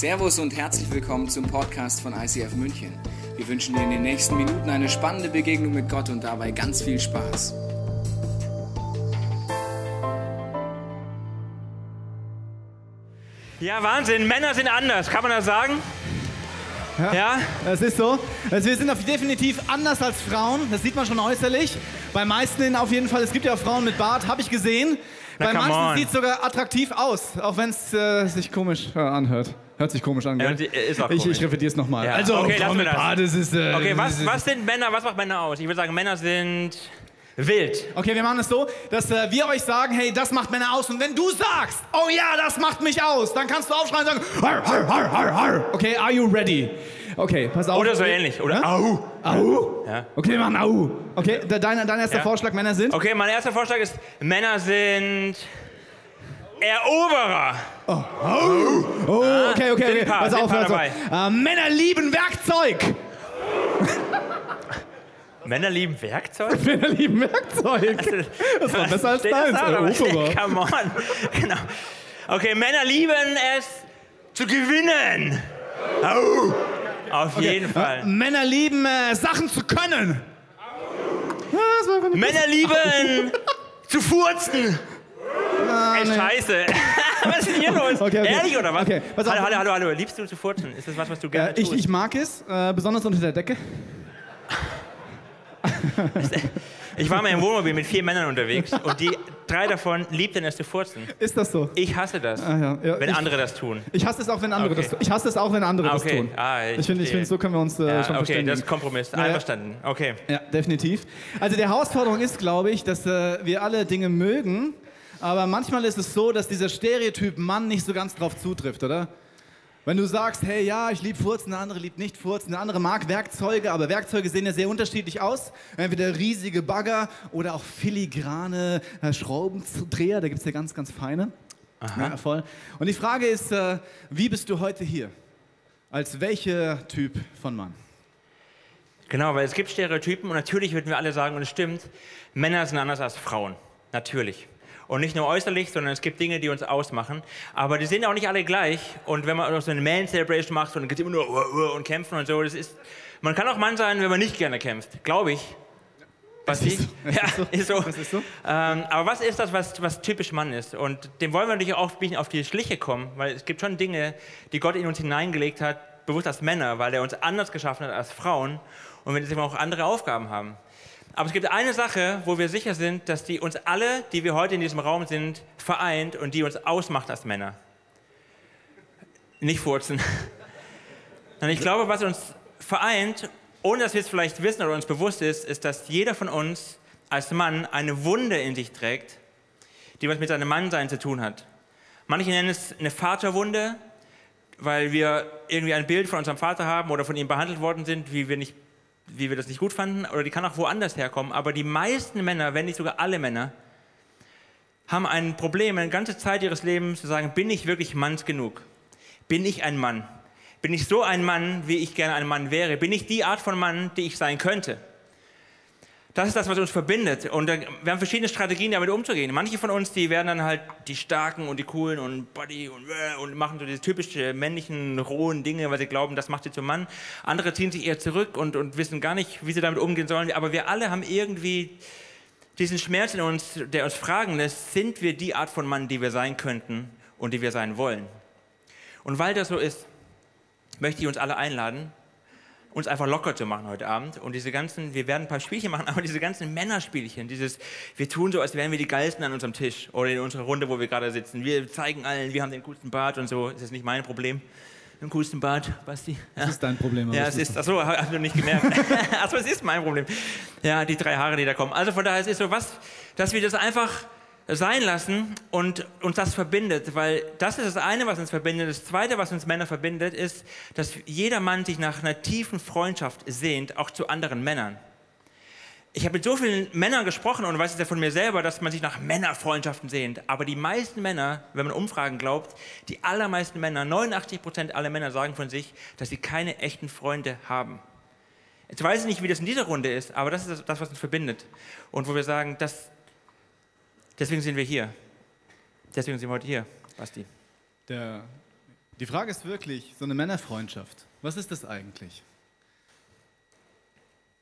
Servus und herzlich willkommen zum Podcast von ICF München. Wir wünschen dir in den nächsten Minuten eine spannende Begegnung mit Gott und dabei ganz viel Spaß. Ja, Wahnsinn. Männer sind anders. Kann man das sagen? Ja, Ja? Das ist so. Also wir sind auf definitiv anders als Frauen. Das sieht man schon äußerlich. Bei meisten auf jeden Fall. Es gibt ja auch Frauen mit Bart, habe ich gesehen. Na, Bei manchen sieht es sogar attraktiv aus, auch wenn es äh, sich komisch äh, anhört. Hört sich komisch an, gell? Ja, die- ist auch ich, komisch. ich repetiere es nochmal. Ja. Also, Okay, mit das. Ist... Äh, Okay, was, was sind Männer? Was macht Männer aus? Ich würde sagen, Männer sind wild. Okay, wir machen es so, dass äh, wir euch sagen, hey, das macht Männer aus. Und wenn du sagst, oh ja, das macht mich aus, dann kannst du aufschreien und sagen, har, har, har, har, har. Okay, are you ready? Okay, pass auf. Oder so ähnlich. Oder Hä? au. Au? Ja. Okay, wir machen Au. Okay, de- dein, dein erster Ja. Vorschlag, Männer sind? Okay, mein erster Vorschlag ist, Männer sind Eroberer. Oh, okay, okay, sind okay. ein paar, Pass auf, pass auf. Äh, Männer lieben Werkzeug. Männer lieben Werkzeug? Männer lieben Werkzeug. Das war besser als deins. Eroberer. Come on. Genau. Okay, Männer lieben es zu gewinnen. Au. Auf jeden Fall. Männer lieben äh, Sachen zu können. Ja, Männer lieben zu furzen. Ey, scheiße. was ist denn hier los? Okay, okay. Ehrlich oder was? Okay, pass auf. hallo, hallo, hallo, hallo. Liebst du zu furzen? Ist das was, was du gerne Äh, ich, tust? ich mag es, äh, besonders unter der Decke. Ich war mal im Wohnmobil mit vier Männern unterwegs und die drei davon liebten es zu furzen. Ist das so? Ich hasse das, Ah, ja. Ja, wenn ich, andere das tun. ich hasse es auch, wenn andere Okay. das tun. Ich hasse es auch, wenn andere Ah, das okay. tun. Ah, ich ich finde, find, so können wir uns äh, Ja, schon okay, verständigen. das ist Kompromiss. Einverstanden. Okay. Ja, definitiv. Also die Herausforderung ist, glaube ich, dass äh, wir alle Dinge mögen, aber manchmal ist es so, dass dieser Stereotyp Mann nicht so ganz drauf zutrifft, oder? Wenn du sagst, hey, ja, ich liebe Furzen, der andere liebt nicht Furzen, der andere mag Werkzeuge, aber Werkzeuge sehen ja sehr unterschiedlich aus. Entweder riesige Bagger oder auch filigrane äh, Schraubendreher, da gibt es ja ganz, ganz feine. Ja, voll. Und die Frage ist, äh, wie bist du heute hier? Als welcher Typ von Mann? Genau, weil es gibt Stereotypen und natürlich würden wir alle sagen, und es stimmt, Männer sind anders als Frauen. Natürlich. Und nicht nur äußerlich, sondern es gibt Dinge, die uns ausmachen. Aber die sind auch nicht alle gleich. Und wenn man so eine Man-Celebration macht, und geht immer nur uh, uh, und kämpfen und so, das ist, man kann auch Mann sein, wenn man nicht gerne kämpft. Glaube ich. Was ist so. Es Ja, ist so. ist so. Es ist so. Ähm, aber was ist das, was, was typisch Mann ist? Und dem wollen wir natürlich auch ein bisschen auf die Schliche kommen, weil es gibt schon Dinge, die Gott in uns hineingelegt hat, bewusst als Männer, weil er uns anders geschaffen hat als Frauen und wir deswegen auch andere Aufgaben haben. Aber es gibt eine Sache, wo wir sicher sind, dass die uns alle, die wir heute in diesem Raum sind, vereint und die uns ausmacht als Männer. Nicht furzen. Und ich glaube, was uns vereint, ohne dass wir es vielleicht wissen oder uns bewusst ist, ist, dass jeder von uns als Mann eine Wunde in sich trägt, die was mit seinem Mannsein zu tun hat. Manche nennen es eine Vaterwunde, weil wir irgendwie ein Bild von unserem Vater haben oder von ihm behandelt worden sind, wie wir, nicht, wie wir das nicht gut fanden. Oder die kann auch woanders herkommen. Aber die meisten Männer, wenn nicht sogar alle Männer, haben ein Problem, eine ganze Zeit ihres Lebens zu sagen, bin ich wirklich manns genug? Bin ich ein Mann? Bin ich so ein Mann, wie ich gerne ein Mann wäre? Bin ich die Art von Mann, die ich sein könnte? Das ist das, was uns verbindet. Und wir haben verschiedene Strategien, damit umzugehen. Manche von uns, die werden dann halt die Starken und die Coolen und Body und, äh, und machen so diese typischen männlichen, rohen Dinge, weil sie glauben, das macht sie zum Mann. Andere ziehen sich eher zurück und, und wissen gar nicht, wie sie damit umgehen sollen. Aber wir alle haben irgendwie diesen Schmerz in uns, der uns fragen lässt, sind wir die Art von Mann, die wir sein könnten und die wir sein wollen? Und weil das so ist, möchte ich uns alle einladen, uns einfach locker zu machen heute Abend und diese ganzen, wir werden ein paar Spielchen machen, aber diese ganzen Männerspielchen, dieses, wir tun so, als wären wir die Geilsten an unserem Tisch oder in unserer Runde, wo wir gerade sitzen. Wir zeigen allen, wir haben den coolsten Bart und so. Das ist nicht mein Problem. Den coolsten Bart, Basti. Ja. Das ist dein Problem. Ja, es ist, achso, hast du nicht gemerkt. achso, es ist mein Problem. Ja, die drei Haare, die da kommen. Also von daher es ist so was, dass wir das einfach sein lassen und uns das verbindet, weil das ist das eine, was uns verbindet. Das zweite, was uns Männer verbindet, ist, dass jeder Mann sich nach einer tiefen Freundschaft sehnt, auch zu anderen Männern. Ich habe mit so vielen Männern gesprochen und weiß es ja von mir selber, dass man sich nach Männerfreundschaften sehnt. Aber die meisten Männer, wenn man Umfragen glaubt, die allermeisten Männer, 89 Prozent aller Männer sagen von sich, dass sie keine echten Freunde haben. Jetzt weiß ich nicht, wie das in dieser Runde ist, aber das ist das, was uns verbindet. Und wo wir sagen, das, deswegen sind wir hier. Deswegen sind wir heute hier, Basti. Der Die Frage ist wirklich, so eine Männerfreundschaft, was ist das eigentlich?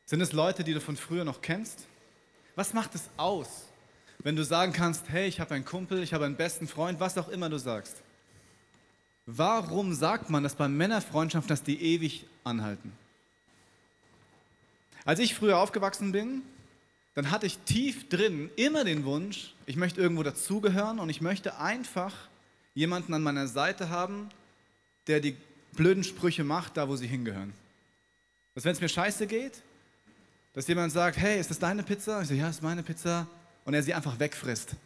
Sind es Leute, die du von früher noch kennst? Was macht es aus, wenn du sagen kannst, hey, ich habe einen Kumpel, ich habe einen besten Freund, was auch immer du sagst? Warum sagt man, dass bei Männerfreundschaften, dass die ewig anhalten? Als ich früher aufgewachsen bin, dann hatte ich tief drin immer den Wunsch, ich möchte irgendwo dazugehören und ich möchte einfach jemanden an meiner Seite haben, der die blöden Sprüche macht, da wo sie hingehören. Dass wenn es mir scheiße geht, dass jemand sagt, hey, ist das deine Pizza? Ich sage, ja, ist meine Pizza. Und er sie einfach wegfrisst.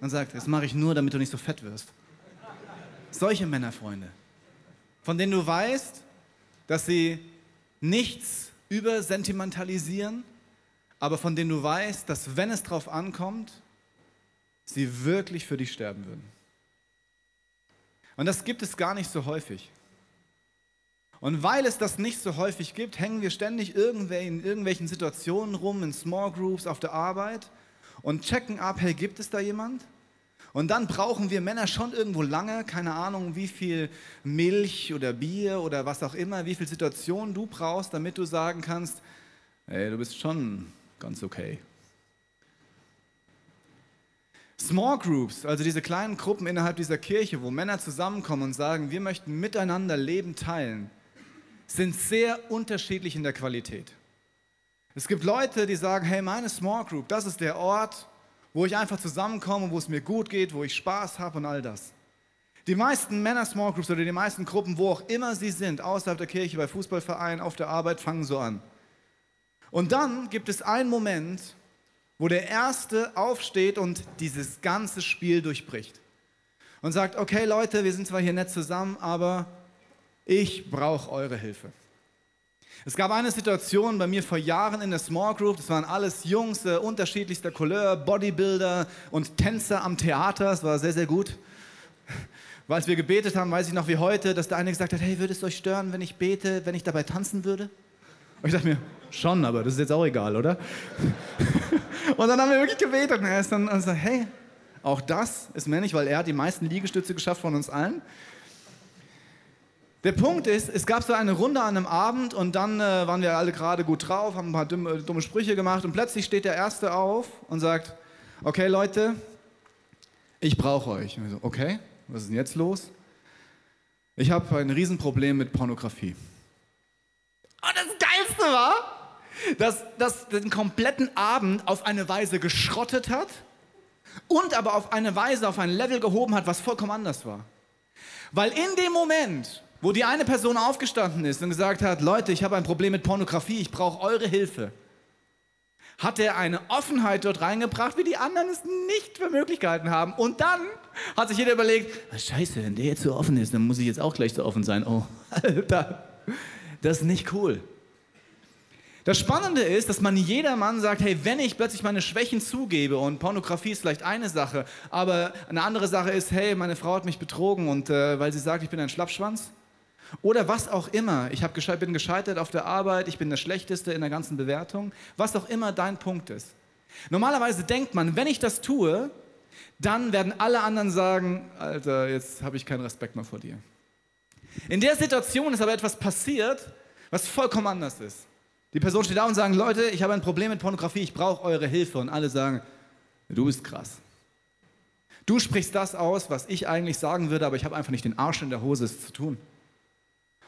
Dann sagt, das mache ich nur, damit du nicht so fett wirst. Solche Männerfreunde, von denen du weißt, dass sie nichts übersentimentalisieren, aber von denen du weißt, dass wenn es drauf ankommt, sie wirklich für dich sterben würden. Und das gibt es gar nicht so häufig. Und weil es das nicht so häufig gibt, hängen wir ständig in irgendwelchen Situationen rum, in Small Groups, auf der Arbeit und checken ab, hey, gibt es da jemand? Und dann brauchen wir Männer schon irgendwo lange, keine Ahnung, wie viel Milch oder Bier oder was auch immer, wie viel Situationen du brauchst, damit du sagen kannst, hey, du bist schon ganz okay. Small Groups, also diese kleinen Gruppen innerhalb dieser Kirche, wo Männer zusammenkommen und sagen, wir möchten miteinander Leben teilen, sind sehr unterschiedlich in der Qualität. Es gibt Leute, die sagen, hey, meine Small Group, das ist der Ort, wo ich einfach zusammenkomme, wo es mir gut geht, wo ich Spaß habe und all das. Die meisten Männer Small Groups oder die meisten Gruppen, wo auch immer sie sind, außerhalb der Kirche, bei Fußballvereinen, auf der Arbeit, fangen so an. Und dann gibt es einen Moment, wo der Erste aufsteht und dieses ganze Spiel durchbricht. Und sagt, okay Leute, wir sind zwar hier nett zusammen, aber ich brauche eure Hilfe. Es gab eine Situation bei mir vor Jahren in der Small Group, das waren alles Jungs äh, unterschiedlichster Couleur, Bodybuilder und Tänzer am Theater, das war sehr, sehr gut. Weil wir gebetet haben, weiß ich noch wie heute, dass der eine gesagt hat, hey, würde es euch stören, wenn ich bete, wenn ich dabei tanzen würde? Und ich dachte mir, schon, aber das ist jetzt auch egal, oder? und dann haben wir wirklich gebetet und er ist dann und sagt, hey, auch das ist männlich, weil er hat die meisten Liegestütze geschafft von uns allen. Der Punkt ist, es gab so eine Runde an einem Abend und dann äh, waren wir alle gerade gut drauf, haben ein paar dumme, dumme Sprüche gemacht und plötzlich steht der Erste auf und sagt, okay Leute, ich brauche euch. Und wir so, okay, was ist denn jetzt los? Ich habe ein Riesenproblem mit Pornografie. Und das Geilste war, dass das den kompletten Abend auf eine Weise geschrottet hat und aber auf eine Weise, auf ein Level gehoben hat, was vollkommen anders war. Weil in dem Moment, wo die eine Person aufgestanden ist und gesagt hat, Leute, ich habe ein Problem mit Pornografie, ich brauche eure Hilfe, hat er eine Offenheit dort reingebracht, wie die anderen es nicht für möglich gehalten haben. Und dann hat sich jeder überlegt, scheiße, wenn der jetzt so offen ist, dann muss ich jetzt auch gleich so offen sein. Oh, Alter, das ist nicht cool. Das Spannende ist, dass man jedermann sagt, hey, wenn ich plötzlich meine Schwächen zugebe und Pornografie ist vielleicht eine Sache, aber eine andere Sache ist, hey, meine Frau hat mich betrogen und äh, weil sie sagt, ich bin ein Schlappschwanz, oder was auch immer. Ich gesche bin gescheitert auf der Arbeit, ich bin der Schlechteste in der ganzen Bewertung. Was auch immer dein Punkt ist. Normalerweise denkt man, wenn ich das tue, dann werden alle anderen sagen, Alter, jetzt habe ich keinen Respekt mehr vor dir. In der Situation ist aber etwas passiert, was vollkommen anders ist. Die Person steht da und sagt, Leute, ich habe ein Problem mit Pornografie, ich brauche eure Hilfe. Und alle sagen, du bist krass. Du sprichst das aus, was ich eigentlich sagen würde, aber ich habe einfach nicht den Arsch in der Hose, es zu tun.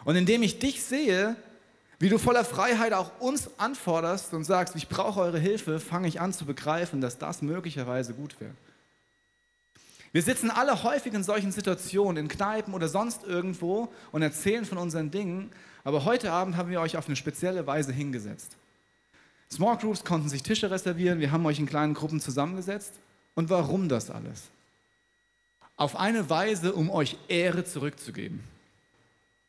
Und indem ich dich sehe, wie du voller Freiheit auch uns anforderst und sagst, ich brauche eure Hilfe, fange ich an zu begreifen, dass das möglicherweise gut wäre. Wir sitzen alle häufig in solchen Situationen, in Kneipen oder sonst irgendwo und erzählen von unseren Dingen, aber heute Abend haben wir euch auf eine spezielle Weise hingesetzt. Small Groups konnten sich Tische reservieren, wir haben euch in kleinen Gruppen zusammengesetzt. Und warum das alles? Auf eine Weise, um euch Ehre zurückzugeben.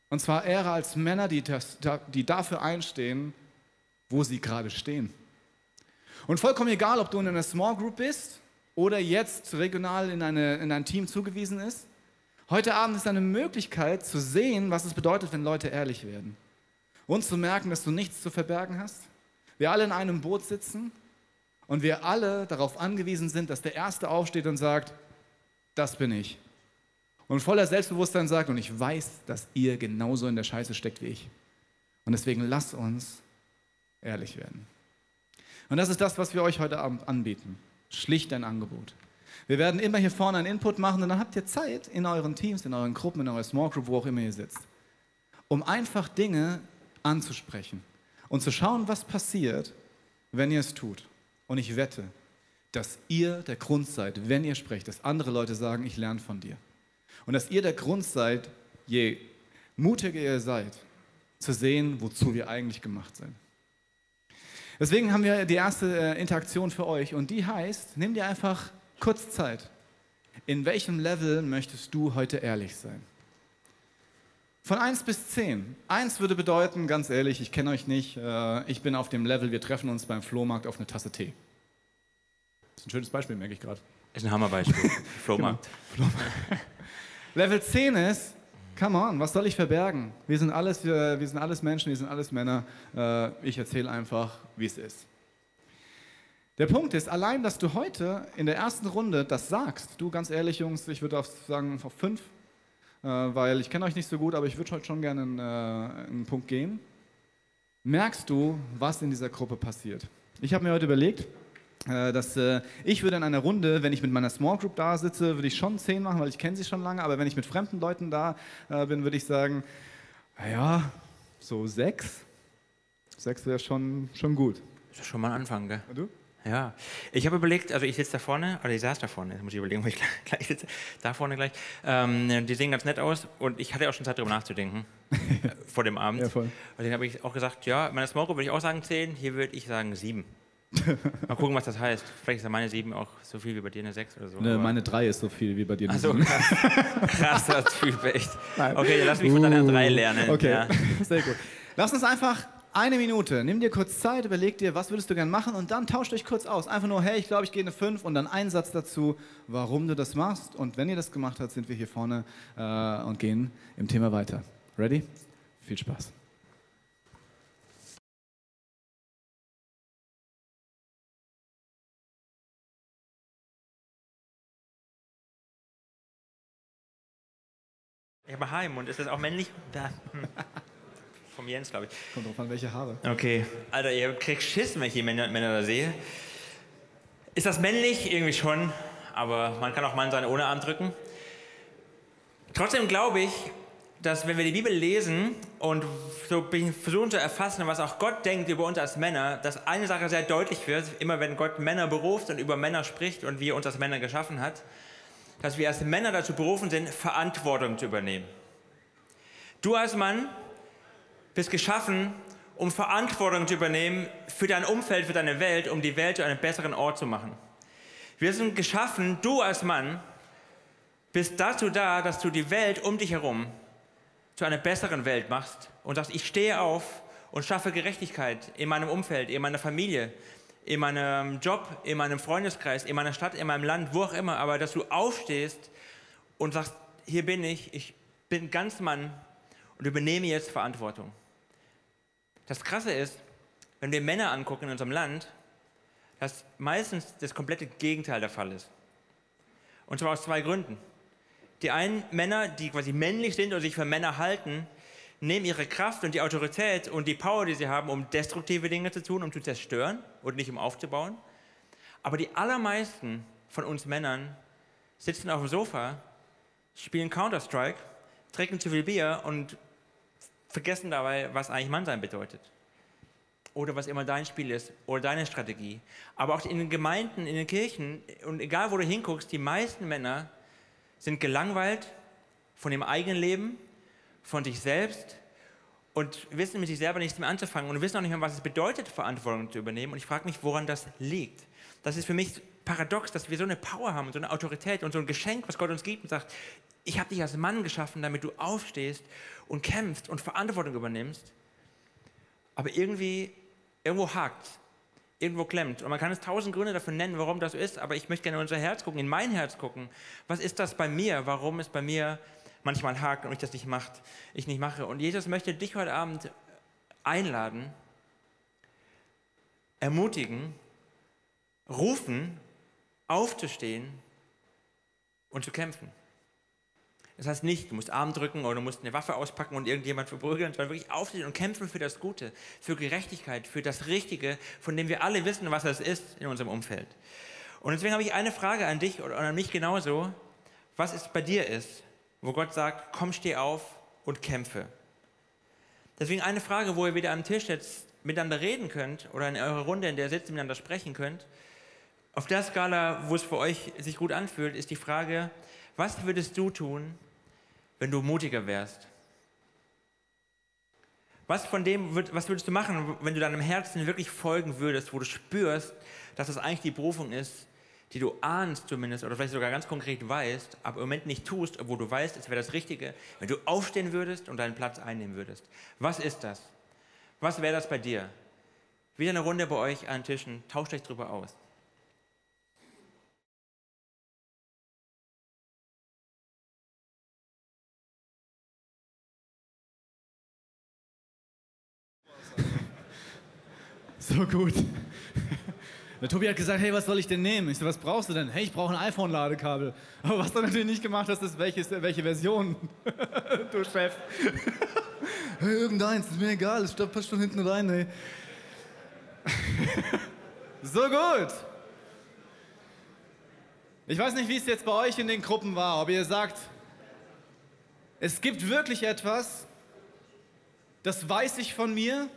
Und zwar Ehre als Männer, die, das, die dafür einstehen, wo sie gerade stehen. Und vollkommen egal, ob du in einer Small Group bist oder jetzt regional in, eine, in ein Team zugewiesen ist, heute Abend ist eine Möglichkeit zu sehen, was es bedeutet, wenn Leute ehrlich werden. Und zu merken, dass du nichts zu verbergen hast. Wir alle in einem Boot sitzen und wir alle darauf angewiesen sind, dass der Erste aufsteht und sagt, das bin ich. Und voller Selbstbewusstsein sagt, und ich weiß, dass ihr genauso in der Scheiße steckt wie ich. Und deswegen lasst uns ehrlich werden. Und das ist das, was wir euch heute Abend anbieten. Schlicht ein Angebot. Wir werden immer hier vorne einen Input machen und dann habt ihr Zeit in euren Teams, in euren Gruppen, in eurer Small Group, wo auch immer ihr sitzt, um einfach Dinge anzusprechen und zu schauen, was passiert, wenn ihr es tut. Und ich wette, dass ihr der Grund seid, wenn ihr sprecht, dass andere Leute sagen, ich lerne von dir. Und dass ihr der Grund seid, je mutiger ihr seid, zu sehen, wozu wir eigentlich gemacht sind. Deswegen haben wir die erste äh, Interaktion für euch und die heißt, nimm dir einfach kurz Zeit. In welchem Level möchtest du heute ehrlich sein? Von 1 bis 10. 1 würde bedeuten, ganz ehrlich, ich kenne euch nicht, äh, ich bin auf dem Level, wir treffen uns beim Flohmarkt auf eine Tasse Tee. Das ist ein schönes Beispiel, merke ich gerade. Ist ein Hammerbeispiel. Flohmarkt. Genau. Level 10 ist, come on, was soll ich verbergen? Wir sind alles, wir, wir sind alles Menschen, wir sind alles Männer. Äh, ich erzähle einfach, wie es ist. Der Punkt ist, allein, dass du heute in der ersten Runde das sagst, du ganz ehrlich, Jungs, ich würde auf sagen auf fünf, äh, weil ich kenne euch nicht so gut, aber ich würde heute schon gerne in, äh, einen Punkt gehen. Merkst du, was in dieser Gruppe passiert? Ich habe mir heute überlegt, dass äh, ich würde in einer Runde, wenn ich mit meiner Small Group da sitze, würde ich schon zehn machen, weil ich kenne sie schon lange, aber wenn ich mit fremden Leuten da äh, bin, würde ich sagen, naja, so sechs. Sechs wäre schon, schon gut. Das ist schon mal ein Anfang, gell? Und du? Ja, ich habe überlegt, also ich sitze da vorne, oder ich saß da vorne, jetzt muss ich überlegen, wo ich gleich sitze, da vorne gleich. Ähm, die sehen ganz nett aus und ich hatte auch schon Zeit darüber nachzudenken, äh, vor dem Abend. Ja, voll. Und dann habe ich auch gesagt, ja, meine Small Group würde ich auch sagen 10, hier würde ich sagen 7. Mal gucken, was das heißt. Vielleicht ist ja meine 7 auch so viel wie bei dir eine 6 oder so. Ne, meine drei ist so viel wie bei dir. Ach so, Sieben. krass. krass, das mich echt. Nein. Okay, dann lass mich von deiner Uh, 3 lernen. Okay, Ja. sehr gut. Lass uns einfach eine Minute, nimm dir kurz Zeit, überleg dir, was würdest du gern machen und dann tauscht euch kurz aus. Einfach nur, hey, ich glaube, ich gehe eine 5 und dann ein Satz dazu, warum du das machst. Und wenn ihr das gemacht habt, sind wir hier vorne äh, und gehen im Thema weiter. Ready? Viel Spaß. Ich habe Haar im Mund. Ist das auch männlich? Da. Hm. Vom Jens, glaube ich. Kommt drauf an, welche Haare. Okay. Alter, ihr kriegt Schiss, wenn ich die Männer, Männer da sehe. Ist das männlich? Irgendwie schon. Aber man kann auch Mann sein ohne Arm drücken. Trotzdem glaube ich, dass wenn wir die Bibel lesen und so versuchen zu erfassen, was auch Gott denkt über uns als Männer, dass eine Sache sehr deutlich wird, immer wenn Gott Männer beruft und über Männer spricht und wie er uns als Männer geschaffen hat, dass wir als Männer dazu berufen sind, Verantwortung zu übernehmen. Du als Mann bist geschaffen, um Verantwortung zu übernehmen für dein Umfeld, für deine Welt, um die Welt zu einem besseren Ort zu machen. Wir sind geschaffen, du als Mann bist dazu da, dass du die Welt um dich herum zu einer besseren Welt machst und sagst, ich stehe auf und schaffe Gerechtigkeit in meinem Umfeld, in meiner Familie, in meinem Job, in meinem Freundeskreis, in meiner Stadt, in meinem Land, wo auch immer, aber dass du aufstehst und sagst, hier bin ich, ich bin ganz Mann und übernehme jetzt Verantwortung. Das Krasse ist, wenn wir Männer angucken in unserem Land, dass meistens das komplette Gegenteil der Fall ist. Und zwar aus zwei Gründen. Die einen Männer, die quasi männlich sind und sich für Männer halten, nehmen ihre Kraft und die Autorität und die Power, die sie haben, um destruktive Dinge zu tun, um zu zerstören und nicht um aufzubauen. Aber die allermeisten von uns Männern sitzen auf dem Sofa, spielen Counter-Strike, trinken zu viel Bier und vergessen dabei, was eigentlich Mannsein bedeutet. Oder was immer dein Spiel ist oder deine Strategie. Aber auch in den Gemeinden, in den Kirchen und egal wo du hinguckst, die meisten Männer sind gelangweilt von dem eigenen Leben, von sich selbst und wissen mit sich selber nichts mehr anzufangen und wissen auch nicht mehr, was es bedeutet, Verantwortung zu übernehmen. Und ich frage mich, woran das liegt. Das ist für mich paradox, dass wir so eine Power haben, so eine Autorität und so ein Geschenk, was Gott uns gibt und sagt, ich habe dich als Mann geschaffen, damit du aufstehst und kämpfst und Verantwortung übernimmst. Aber irgendwie, irgendwo hakt irgendwo klemmt. Und man kann es tausend Gründe dafür nennen, warum das so ist, aber ich möchte gerne in unser Herz gucken, in mein Herz gucken. Was ist das bei mir? Warum es bei mir manchmal hakt und ich das nicht macht, ich nicht mache? Und Jesus möchte dich heute Abend einladen, ermutigen, rufen, aufzustehen und zu kämpfen. Das heißt nicht, du musst Arm drücken oder du musst eine Waffe auspacken und irgendjemand verprügeln, sondern wirklich aufstehen und kämpfen für das Gute, für Gerechtigkeit, für das Richtige, von dem wir alle wissen, was das ist in unserem Umfeld. Und deswegen habe ich eine Frage an dich oder an mich genauso, was es bei dir ist, wo Gott sagt, komm, steh auf und kämpfe. Deswegen eine Frage, wo ihr wieder am Tisch jetzt miteinander reden könnt oder in eurer Runde, in der ihr sitzt, miteinander sprechen könnt. Auf der Skala, wo es für euch sich gut anfühlt, ist die Frage, was würdest du tun, wenn du mutiger wärst? Was von dem, was würdest du machen, wenn du deinem Herzen wirklich folgen würdest, wo du spürst, dass das eigentlich die Berufung ist, die du ahnst zumindest oder vielleicht sogar ganz konkret weißt, aber im Moment nicht tust, obwohl du weißt, es wäre das Richtige, wenn du aufstehen würdest und deinen Platz einnehmen würdest. Was ist das? Was wäre das bei dir? Wieder eine Runde bei euch an Tischen, tauscht euch drüber aus. So gut. Der Tobi hat gesagt, hey, was soll ich denn nehmen? Ich so, was brauchst du denn? Hey, ich brauche ein iPhone-Ladekabel. Aber was du natürlich nicht gemacht hast, ist, welches, welche Version, du Chef. hey, irgendeins, ist mir egal, es passt schon hinten rein, hey. so gut. Ich weiß nicht, wie es jetzt bei euch in den Gruppen war, ob ihr sagt, es gibt wirklich etwas, das weiß ich von mir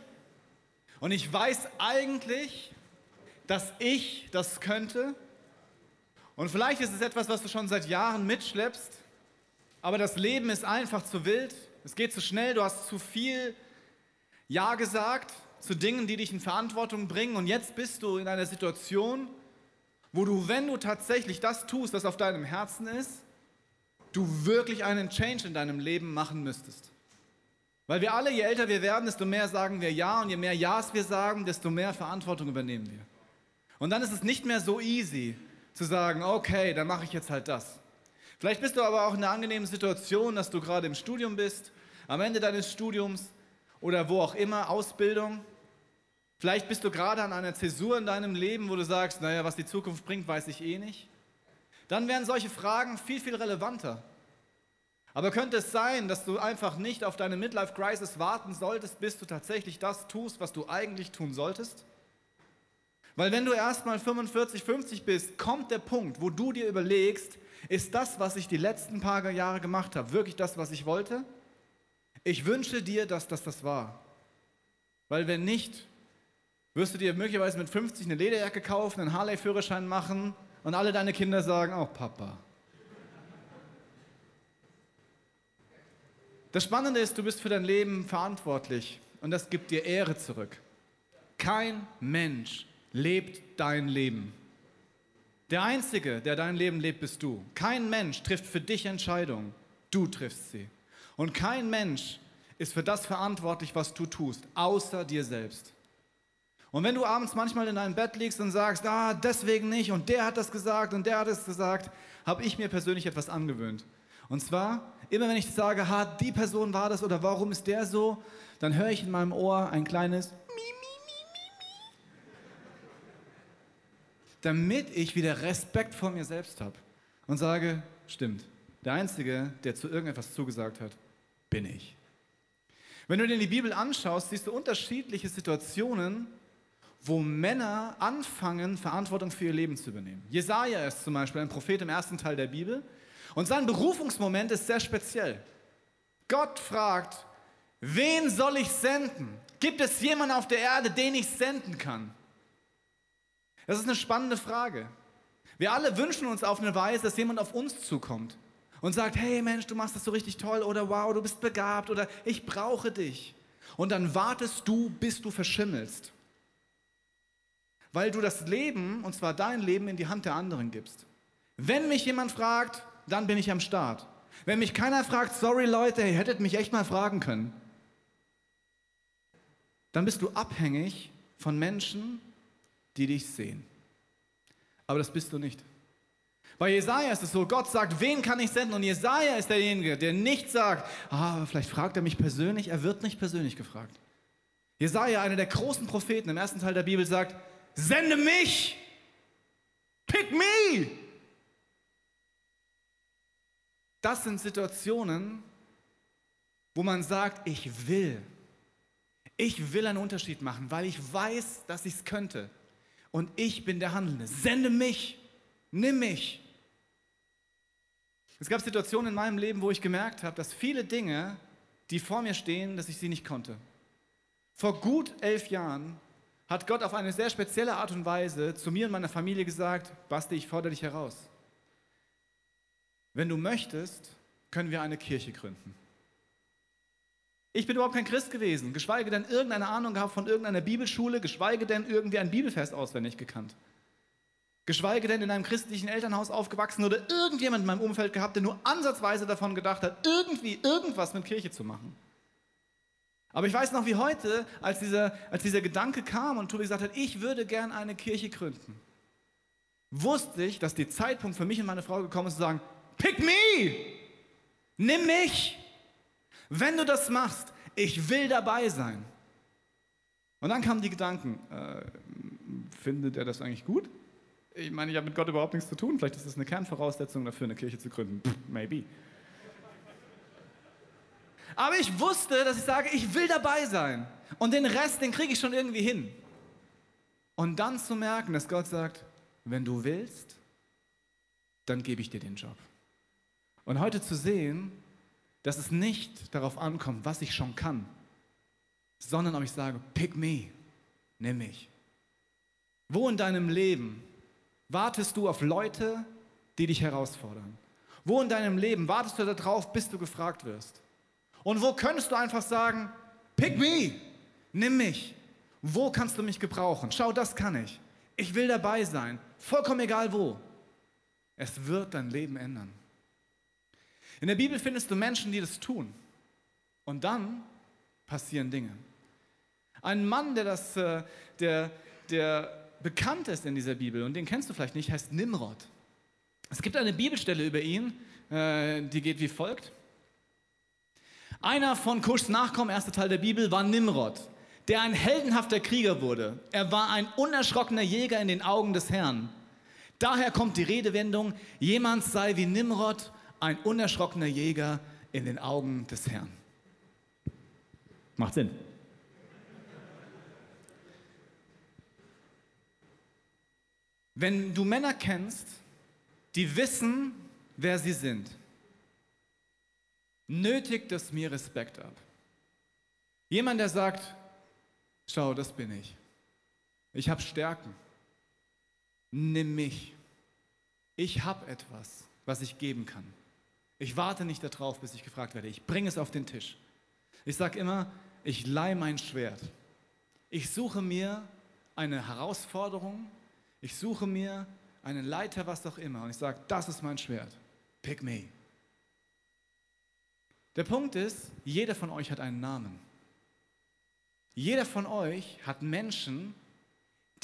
und ich weiß eigentlich, dass ich das könnte. Und vielleicht ist es etwas, was du schon seit Jahren mitschleppst, aber das Leben ist einfach zu wild, es geht zu schnell, du hast zu viel Ja gesagt zu Dingen, die dich in Verantwortung bringen und jetzt bist du in einer Situation, wo du, wenn du tatsächlich das tust, was auf deinem Herzen ist, du wirklich einen Change in deinem Leben machen müsstest. Weil wir alle, je älter wir werden, desto mehr sagen wir Ja und je mehr Ja's wir sagen, desto mehr Verantwortung übernehmen wir. Und dann ist es nicht mehr so easy zu sagen, okay, dann mache ich jetzt halt das. Vielleicht bist du aber auch in einer angenehmen Situation, dass du gerade im Studium bist, am Ende deines Studiums oder wo auch immer, Ausbildung. Vielleicht bist du gerade an einer Zäsur in deinem Leben, wo du sagst, naja, was die Zukunft bringt, weiß ich eh nicht. Dann wären solche Fragen viel, viel relevanter. Aber könnte es sein, dass du einfach nicht auf deine Midlife-Crisis warten solltest, bis du tatsächlich das tust, was du eigentlich tun solltest? Weil wenn du erst mal 45, 50 bist, kommt der Punkt, wo du dir überlegst, ist das, was ich die letzten paar Jahre gemacht habe, wirklich das, was ich wollte? Ich wünsche dir, dass das das war. Weil wenn nicht, wirst du dir möglicherweise mit 50 eine Lederjacke kaufen, einen Harley-Führerschein machen und alle deine Kinder sagen, oh Papa. Das Spannende ist, du bist für dein Leben verantwortlich und das gibt dir Ehre zurück. Kein Mensch lebt dein Leben. Der Einzige, der dein Leben lebt, bist du. Kein Mensch trifft für dich Entscheidungen. Du triffst sie. Und kein Mensch ist für das verantwortlich, was du tust, außer dir selbst. Und wenn du abends manchmal in deinem Bett liegst und sagst, ah, deswegen nicht und der hat das gesagt und der hat es gesagt, habe ich mir persönlich etwas angewöhnt. Und zwar, immer wenn ich sage, ha, die Person war das oder warum ist der so, dann höre ich in meinem Ohr ein kleines damit ich wieder Respekt vor mir selbst habe und sage, stimmt, der Einzige, der zu irgendetwas zugesagt hat, bin ich. Wenn du dir die Bibel anschaust, siehst du unterschiedliche Situationen, wo Männer anfangen, Verantwortung für ihr Leben zu übernehmen. Jesaja ist zum Beispiel ein Prophet im ersten Teil der Bibel und sein Berufungsmoment ist sehr speziell. Gott fragt, wen soll ich senden? Gibt es jemanden auf der Erde, den ich senden kann? Das ist eine spannende Frage. Wir alle wünschen uns auf eine Weise, dass jemand auf uns zukommt und sagt, hey Mensch, du machst das so richtig toll oder wow, du bist begabt oder ich brauche dich. Und dann wartest du, bis du verschimmelst. Weil du das Leben, und zwar dein Leben, in die Hand der anderen gibst. Wenn mich jemand fragt, dann bin ich am Start. Wenn mich keiner fragt, sorry Leute, ihr hättet mich echt mal fragen können, dann bist du abhängig von Menschen, die dich sehen. Aber das bist du nicht. Bei Jesaja ist es so, Gott sagt, wen kann ich senden? Und Jesaja ist derjenige, der nicht sagt, ah, vielleicht fragt er mich persönlich. Er wird nicht persönlich gefragt. Jesaja, einer der großen Propheten im ersten Teil der Bibel, sagt, sende mich! Pick me! das sind Situationen, wo man sagt, ich will. Ich will einen Unterschied machen, weil ich weiß, dass ich es könnte. Und ich bin der Handelnde. Sende mich. Nimm mich. Es gab Situationen in meinem Leben, wo ich gemerkt habe, dass viele Dinge, die vor mir stehen, dass ich sie nicht konnte. Vor gut elf Jahren hat Gott auf eine sehr spezielle Art und Weise zu mir und meiner Familie gesagt, Basti, ich fordere dich heraus. Wenn du möchtest, können wir eine Kirche gründen. Ich bin überhaupt kein Christ gewesen, geschweige denn irgendeine Ahnung gehabt von irgendeiner Bibelschule, geschweige denn irgendwie ein Bibelfest auswendig gekannt. Geschweige denn in einem christlichen Elternhaus aufgewachsen oder irgendjemand in meinem Umfeld gehabt, der nur ansatzweise davon gedacht hat, irgendwie irgendwas mit Kirche zu machen. Aber ich weiß noch wie heute, als dieser, als dieser Gedanke kam und Tobi gesagt hat, ich würde gern eine Kirche gründen, wusste ich, dass der Zeitpunkt für mich und meine Frau gekommen ist, zu sagen, pick me, nimm mich. Wenn du das machst, ich will dabei sein. Und dann kamen die Gedanken, äh, findet er das eigentlich gut? Ich meine, ich habe mit Gott überhaupt nichts zu tun. Vielleicht ist das eine Kernvoraussetzung dafür, eine Kirche zu gründen. Pff, maybe. Aber ich wusste, dass ich sage, ich will dabei sein. Und den Rest, den kriege ich schon irgendwie hin. Und dann zu merken, dass Gott sagt, wenn du willst, dann gebe ich dir den Job. Und heute zu sehen, dass es nicht darauf ankommt, was ich schon kann, sondern ob ich sage, pick me, nimm mich. Wo in deinem Leben wartest du auf Leute, die dich herausfordern? Wo in deinem Leben wartest du darauf, bis du gefragt wirst? Und wo könntest du einfach sagen, pick me, nimm mich. Wo kannst du mich gebrauchen? Schau, das kann ich. Ich will dabei sein, vollkommen egal wo. Es wird dein Leben ändern. In der Bibel findest du Menschen, die das tun. Und dann passieren Dinge. Ein Mann, der, das, äh, der, der bekannt ist in dieser Bibel, und den kennst du vielleicht nicht, heißt Nimrod. Es gibt eine Bibelstelle über ihn, äh, die geht wie folgt. Einer von Kuschs Nachkommen, erster Teil der Bibel, war Nimrod, der ein heldenhafter Krieger wurde. Er war ein unerschrockener Jäger in den Augen des Herrn. Daher kommt die Redewendung, jemand sei wie Nimrod, ein unerschrockener Jäger in den Augen des Herrn. Macht Sinn. Wenn du Männer kennst, die wissen, wer sie sind, nötigt es mir Respekt ab. Jemand, der sagt, schau, das bin ich. Ich habe Stärken. Nimm mich. Ich habe etwas, was ich geben kann. Ich warte nicht darauf, bis ich gefragt werde. Ich bringe es auf den Tisch. Ich sage immer, ich leihe mein Schwert. Ich suche mir eine Herausforderung. Ich suche mir einen Leiter, was auch immer. Und ich sage, das ist mein Schwert. Pick me. Der Punkt ist, jeder von euch hat einen Namen. Jeder von euch hat Menschen,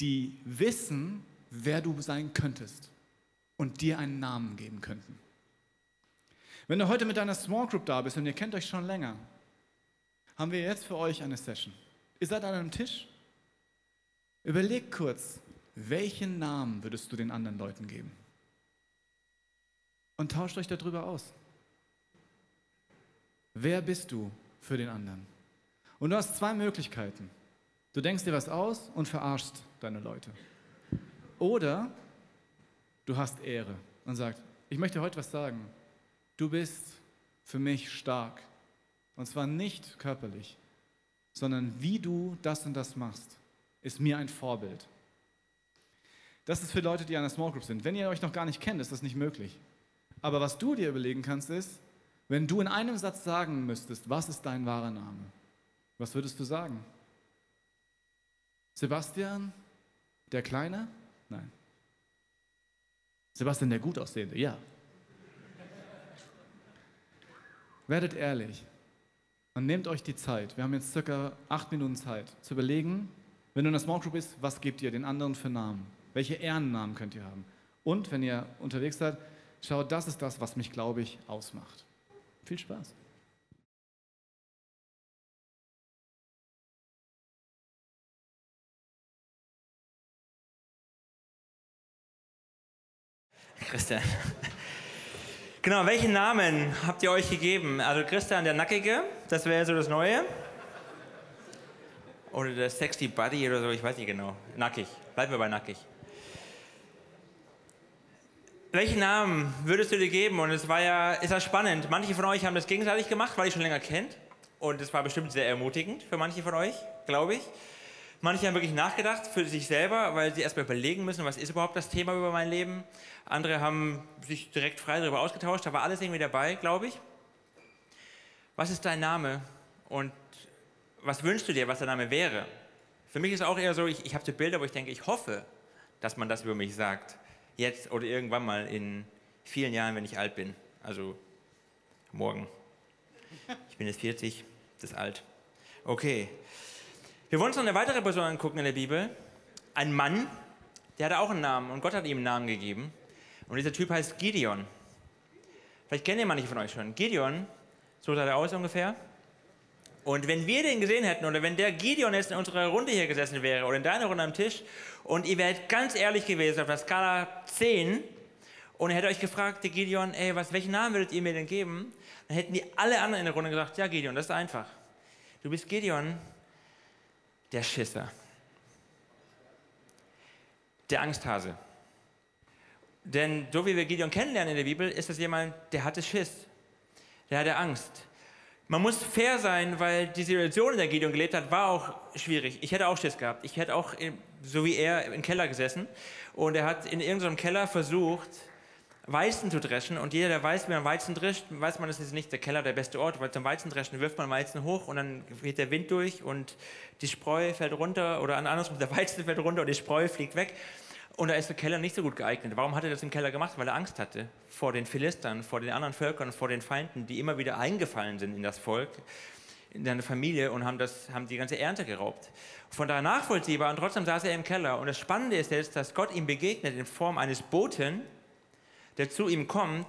die wissen, wer du sein könntest und dir einen Namen geben könnten. Wenn du heute mit deiner Small Group da bist und ihr kennt euch schon länger, haben wir jetzt für euch eine Session. Ihr seid an einem Tisch. Überleg kurz, welchen Namen würdest du den anderen Leuten geben? Und tauscht euch darüber aus. Wer bist du für den anderen? Und du hast zwei Möglichkeiten. Du denkst dir was aus und verarschst deine Leute. Oder du hast Ehre und sagst, ich möchte heute was sagen. Du bist für mich stark. Und zwar nicht körperlich, sondern wie du das und das machst, ist mir ein Vorbild. Das ist für Leute, die an der Small Group sind. Wenn ihr euch noch gar nicht kennt, ist das nicht möglich. Aber was du dir überlegen kannst, ist, wenn du in einem Satz sagen müsstest, was ist dein wahrer Name? Was würdest du sagen? Sebastian, der Kleine? Nein. Sebastian, der gut aussehende? Ja. Werdet ehrlich und nehmt euch die Zeit. Wir haben jetzt circa acht Minuten Zeit zu überlegen, wenn du in der Small Group bist, was gebt ihr den anderen für Namen? Welche Ehrennamen könnt ihr haben? Und wenn ihr unterwegs seid, schaut, das ist das, was mich, glaube ich, ausmacht. Viel Spaß. Christian. Genau, welchen Namen habt ihr euch gegeben? Also Christian der Nackige, das wäre so das Neue. Oder der Sexy Buddy oder so, ich weiß nicht genau. Nackig, bleiben wir bei nackig. Welchen Namen würdest du dir geben? Und es war ja, ist ja spannend. Manche von euch haben das gegenseitig gemacht, weil ihr schon länger kennt. Und es war bestimmt sehr ermutigend für manche von euch, glaube ich. Manche haben wirklich nachgedacht für sich selber, weil sie erstmal überlegen müssen, was ist überhaupt das Thema über mein Leben. Andere haben sich direkt frei darüber ausgetauscht. Da war alles irgendwie dabei, glaube ich. Was ist dein Name? Und was wünschst du dir, was der Name wäre? Für mich ist auch eher so, ich, ich habe so Bilder, wo ich denke, ich hoffe, dass man das über mich sagt jetzt oder irgendwann mal in vielen Jahren, wenn ich alt bin. Also morgen. Ich bin jetzt 40, das ist alt. Okay. Wir wollen uns noch eine weitere Person angucken in der Bibel. Ein Mann, der hatte auch einen Namen und Gott hat ihm einen Namen gegeben. Und dieser Typ heißt Gideon. Vielleicht kennt ihr manche von euch schon. Gideon, so sah er aus ungefähr. Und wenn wir den gesehen hätten oder wenn der Gideon jetzt in unserer Runde hier gesessen wäre oder in deiner Runde am Tisch und ihr wärt ganz ehrlich gewesen auf der Skala 10 und er hätte euch gefragt, der Gideon, ey, was, welchen Namen würdet ihr mir denn geben? Dann hätten die alle anderen in der Runde gesagt, ja Gideon, das ist einfach. Du bist Gideon, der Schisser. Der Angsthase. Denn so wie wir Gideon kennenlernen in der Bibel, ist das jemand, der hatte Schiss. Der hatte Angst. Man muss fair sein, weil die Situation, in der Gideon gelebt hat, war auch schwierig. Ich hätte auch Schiss gehabt. Ich hätte auch, so wie er, im Keller gesessen. Und er hat in irgendeinem Keller versucht, Weizen zu dreschen. Und jeder, der weiß, wie man Weizen drescht, weiß man, das ist nicht der Keller der beste Ort. Weil zum Weizen dreschen wirft man Weizen hoch und dann geht der Wind durch und die Spreu fällt runter. Oder andersrum, der Weizen fällt runter und die Spreu fliegt weg. Und da ist der Keller nicht so gut geeignet. Warum hat er das im Keller gemacht? Weil er Angst hatte vor den Philistern, vor den anderen Völkern, vor den Feinden, die immer wieder eingefallen sind in das Volk, in seine Familie und haben, das, haben die ganze Ernte geraubt. Von daher nachvollziehbar und trotzdem saß er im Keller. Und das Spannende ist jetzt, dass Gott ihm begegnet in Form eines Boten, der zu ihm kommt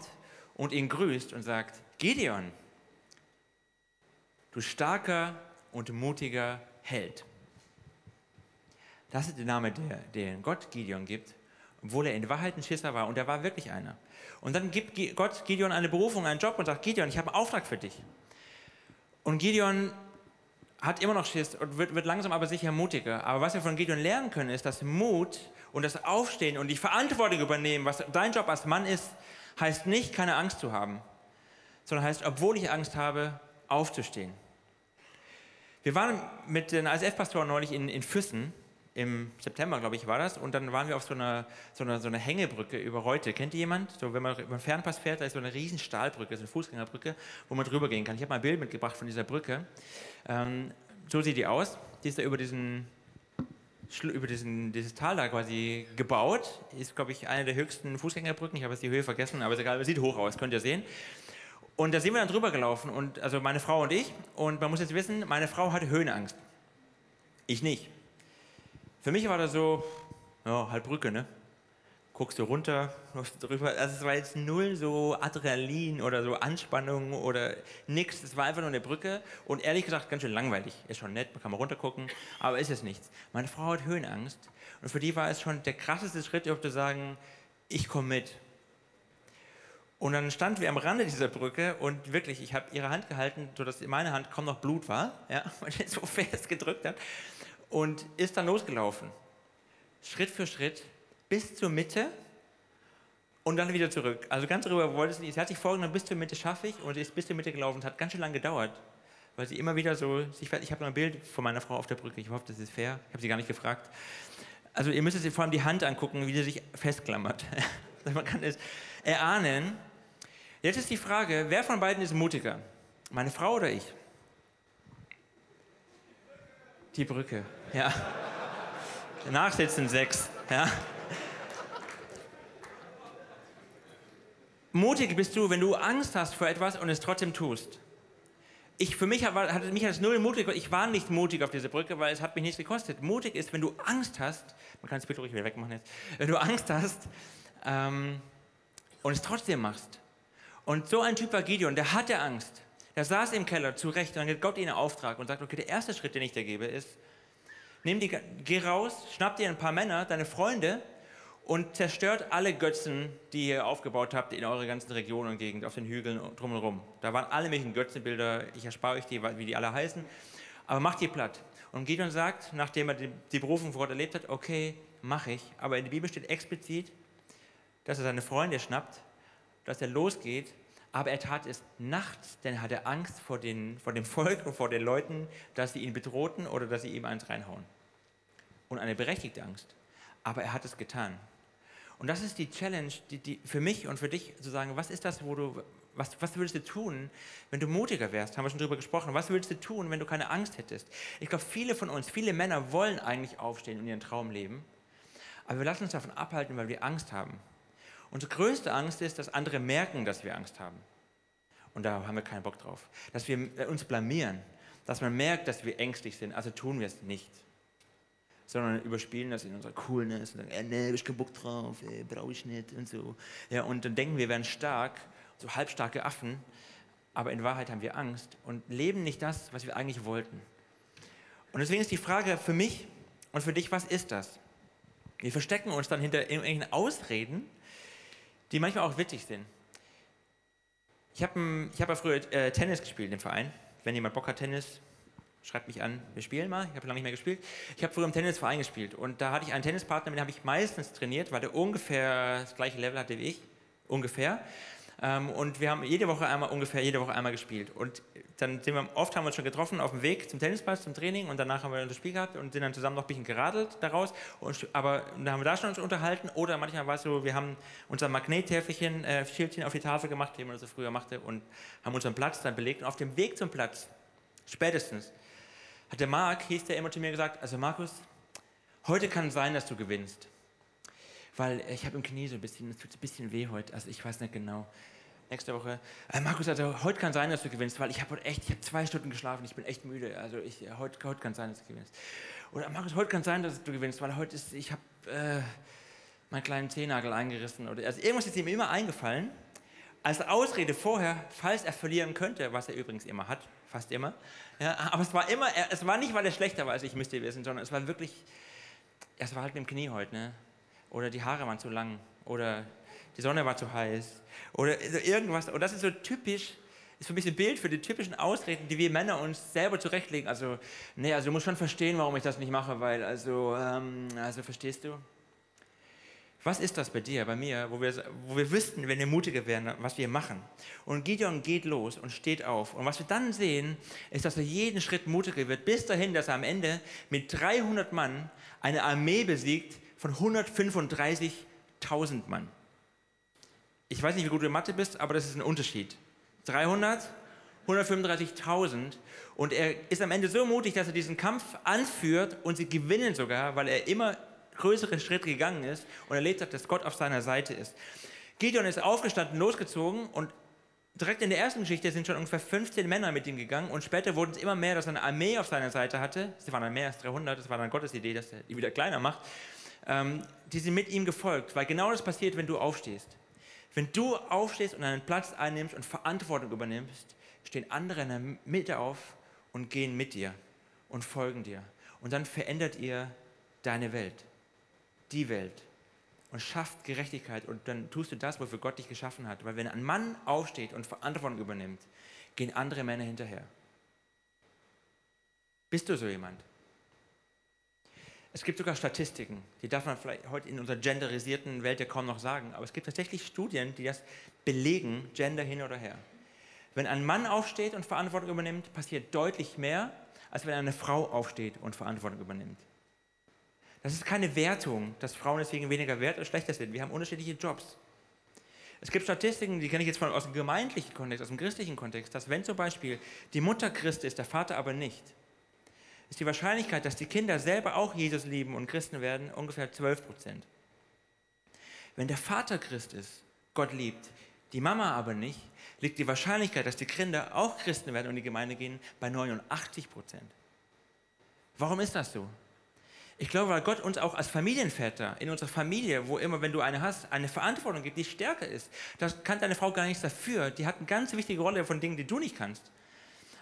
und ihn grüßt und sagt, Gideon, du starker und mutiger Held. Das ist der Name, der, den Gott Gideon gibt, obwohl er in Wahrheit ein Schisser war. Und er war wirklich einer. Und dann gibt Gott Gideon eine Berufung, einen Job und sagt, Gideon, ich habe einen Auftrag für dich. Und Gideon hat immer noch Schiss und wird, wird langsam aber sicher mutiger. Aber was wir von Gideon lernen können, ist, dass Mut und das Aufstehen und die Verantwortung übernehmen, was dein Job als Mann ist, heißt nicht, keine Angst zu haben, sondern heißt, obwohl ich Angst habe, aufzustehen. Wir waren mit den ISF-Pastoren neulich in, in Füssen im September, glaube ich, war das. Und dann waren wir auf so einer, so einer, so einer Hängebrücke über Reute. Kennt ihr jemand? So, wenn man über den Fernpass fährt, da ist so eine riesen Stahlbrücke, so eine Fußgängerbrücke, wo man drüber gehen kann. Ich habe mal ein Bild mitgebracht von dieser Brücke. Ähm, so sieht die aus. Die ist da über diesen über diesen, dieses Tal da quasi gebaut. Ist, glaube ich, eine der höchsten Fußgängerbrücken. Ich habe jetzt die Höhe vergessen, aber ist egal, sieht hoch aus, könnt ihr sehen. Und da sind wir dann drüber gelaufen, und, also meine Frau und ich. Und man muss jetzt wissen, meine Frau hatte Höhenangst. Ich nicht. Für mich war das so, ja, halt Brücke, ne? Guckst du runter, läufst drüber. Also es war jetzt null so Adrenalin oder so Anspannung oder nichts. Es war einfach nur eine Brücke und ehrlich gesagt ganz schön langweilig. Ist schon nett, man kann mal runtergucken, aber ist es nichts. Meine Frau hat Höhenangst und für die war es schon der krasseste Schritt, überhaupt zu sagen, ich komme mit. Und dann standen wir am Rande dieser Brücke und wirklich, ich habe ihre Hand gehalten, sodass in meiner Hand kaum noch Blut war, ja, weil sie so fest gedrückt hat und ist dann losgelaufen. Schritt für Schritt bis zur Mitte und dann wieder zurück. Also ganz darüber wollte sie, sie hat sich vorgenommen, bis zur Mitte schaffe ich und sie ist bis zur Mitte gelaufen. Es hat ganz schön lange gedauert, weil sie immer wieder so, ich, habe noch ein Bild von meiner Frau auf der Brücke, ich hoffe, das ist fair, ich habe sie gar nicht gefragt. Also ihr müsst sich vor allem die Hand angucken, wie sie sich festklammert. Man kann es erahnen. Jetzt ist die Frage, wer von beiden ist mutiger? Meine Frau oder ich? Die Brücke, ja. Nachsitzen sechs, ja. Mutig bist du, wenn du Angst hast vor etwas und es trotzdem tust. Ich, für mich hat, hat mich als null mutig, ich war nicht mutig auf dieser Brücke, weil es hat mich nichts gekostet. Mutig ist, wenn du Angst hast, man kann es bitte ruhig wieder wegmachen jetzt, wenn du Angst hast ähm, und es trotzdem machst. Und so ein Typ war Gideon, der hatte Angst. Er saß im Keller zurecht und dann gibt Gott ihm einen Auftrag und sagt, okay, der erste Schritt, den ich dir gebe, ist, nimm die, geh raus, schnapp dir ein paar Männer, deine Freunde und zerstört alle Götzen, die ihr aufgebaut habt in eurer ganzen Region und Gegend, auf den Hügeln drumherum. Da waren alle möglichen Götzenbilder, ich erspare euch die, wie die alle heißen, aber macht die platt. Und Gideon sagt, nachdem er die Berufung vor Gott erlebt hat, okay, mache ich, aber in der Bibel steht explizit, dass er seine Freunde schnappt, dass er losgeht, aber er tat es nachts, denn er hatte Angst vor, den, vor dem Volk und vor den Leuten, dass sie ihn bedrohten oder dass sie ihm eins reinhauen. Und eine berechtigte Angst. Aber er hat es getan. Und das ist die Challenge die, die für mich und für dich zu sagen, was ist das, wo du, was, was würdest du tun, wenn du mutiger wärst? Haben wir schon darüber gesprochen. Was würdest du tun, wenn du keine Angst hättest? Ich glaube, viele von uns, viele Männer wollen eigentlich aufstehen und ihren Traum leben, aber wir lassen uns davon abhalten, weil wir Angst haben. Unsere größte Angst ist, dass andere merken, dass wir Angst haben. Und da haben wir keinen Bock drauf. Dass wir uns blamieren, dass man merkt, dass wir ängstlich sind, also tun wir es nicht sondern überspielen das in unserer Coolness und sagen, äh, nee, hab ich keinen Bock drauf, äh, brauche ich nicht und so. Ja, und dann denken wir, wir wären stark, so halbstarke Affen, aber in Wahrheit haben wir Angst und leben nicht das, was wir eigentlich wollten. Und deswegen ist die Frage für mich und für dich, was ist das? Wir verstecken uns dann hinter irgendwelchen Ausreden, die manchmal auch witzig sind. Ich habe hab ja früher äh, Tennis gespielt im Verein. Wenn jemand Bock hat, Tennis, schreibt mich an, wir spielen mal. Ich habe lange nicht mehr gespielt. Ich habe früher im Tennisverein gespielt und da hatte ich einen Tennispartner, mit dem habe ich meistens trainiert, weil der ungefähr das gleiche Level hatte wie ich, ungefähr. Ähm, und wir haben jede Woche einmal ungefähr jede Woche einmal gespielt. Und dann sind wir oft haben wir uns schon getroffen auf dem Weg zum Tennisplatz, zum Training und danach haben wir das Spiel gehabt und sind dann zusammen noch ein bisschen geradelt daraus. Und, aber da haben wir da schon uns unterhalten oder manchmal war es so, wir haben unser Magnettäfelchen, äh, Schildchen auf die Tafel gemacht, wie man das so früher machte und haben unseren Platz dann belegt. Und auf dem Weg zum Platz, spätestens, hat der Marc, hieß der immer zu mir gesagt, also Markus, heute kann sein, dass du gewinnst. Weil ich habe im Knie so ein bisschen, es tut ein bisschen weh heute, also ich weiß nicht genau. Nächste Woche, äh, Markus, also heute kann sein, dass du gewinnst, weil ich habe echt, ich habe zwei Stunden geschlafen, ich bin echt müde, also ich, heute, heute kann sein, dass du gewinnst. Oder Markus, heute kann sein, dass du gewinnst, weil heute ist, ich habe äh, meinen kleinen Zehennagel eingerissen. Oder, also irgendwas ist ihm immer eingefallen, als Ausrede vorher, falls er verlieren könnte, was er übrigens immer hat, fast immer. Ja, aber es war immer, es war nicht, weil er schlechter war als ich, müsst ihr wissen, sondern es war wirklich, es war halt mit dem Knie heute, ne? Oder die Haare waren zu lang. Oder die Sonne war zu heiß. Oder irgendwas. Und das ist so typisch, ist für mich ein Bild für die typischen Ausreden, die wir Männer uns selber zurechtlegen. Also, nee, also du musst schon verstehen, warum ich das nicht mache, weil, also, ähm, also verstehst du? Was ist das bei dir, bei mir, wo wir, wo wir wüssten, wenn wir mutiger wären, was wir machen? Und Gideon geht los und steht auf. Und was wir dann sehen, ist, dass er jeden Schritt mutiger wird, bis dahin, dass er am Ende mit 300 Mann eine Armee besiegt von 135.000 Mann. Ich weiß nicht, wie gut du in Mathe bist, aber das ist ein Unterschied. 300, 135.000. Und er ist am Ende so mutig, dass er diesen Kampf anführt und sie gewinnen sogar, weil er immer größere Schritte gegangen ist und erlebt hat, dass Gott auf seiner Seite ist. Gideon ist aufgestanden, losgezogen und direkt in der ersten Geschichte sind schon ungefähr 15 Männer mit ihm gegangen und später wurden es immer mehr, dass er eine Armee auf seiner Seite hatte. Es waren dann mehr als 300, das war dann Gottes Idee, dass er die wieder kleiner macht. Ähm, die sind mit ihm gefolgt, weil genau das passiert, wenn du aufstehst. Wenn du aufstehst und einen Platz einnimmst und Verantwortung übernimmst, stehen andere in der Mitte auf und gehen mit dir und folgen dir. Und dann verändert ihr deine Welt die Welt und schafft Gerechtigkeit und dann tust du das, wofür Gott dich geschaffen hat. Weil wenn ein Mann aufsteht und Verantwortung übernimmt, gehen andere Männer hinterher. Bist du so jemand? Es gibt sogar Statistiken, die darf man vielleicht heute in unserer genderisierten Welt ja kaum noch sagen, aber es gibt tatsächlich Studien, die das belegen, Gender hin oder her. Wenn ein Mann aufsteht und Verantwortung übernimmt, passiert deutlich mehr, als wenn eine Frau aufsteht und Verantwortung übernimmt. Das ist keine Wertung, dass Frauen deswegen weniger wert oder schlechter sind. Wir haben unterschiedliche Jobs. Es gibt Statistiken, die kenne ich jetzt von, aus dem gemeindlichen Kontext, aus dem christlichen Kontext, dass wenn zum Beispiel die Mutter Christ ist, der Vater aber nicht, ist die Wahrscheinlichkeit, dass die Kinder selber auch Jesus lieben und Christen werden, ungefähr 12 Prozent. Wenn der Vater Christ ist, Gott liebt, die Mama aber nicht, liegt die Wahrscheinlichkeit, dass die Kinder auch Christen werden und in die Gemeinde gehen, bei 89 Prozent. Warum ist das so? Ich glaube, weil Gott uns auch als Familienväter in unserer Familie, wo immer, wenn du eine hast, eine Verantwortung gibt, die stärker ist. Das kann deine Frau gar nichts dafür. Die hat eine ganz wichtige Rolle von Dingen, die du nicht kannst.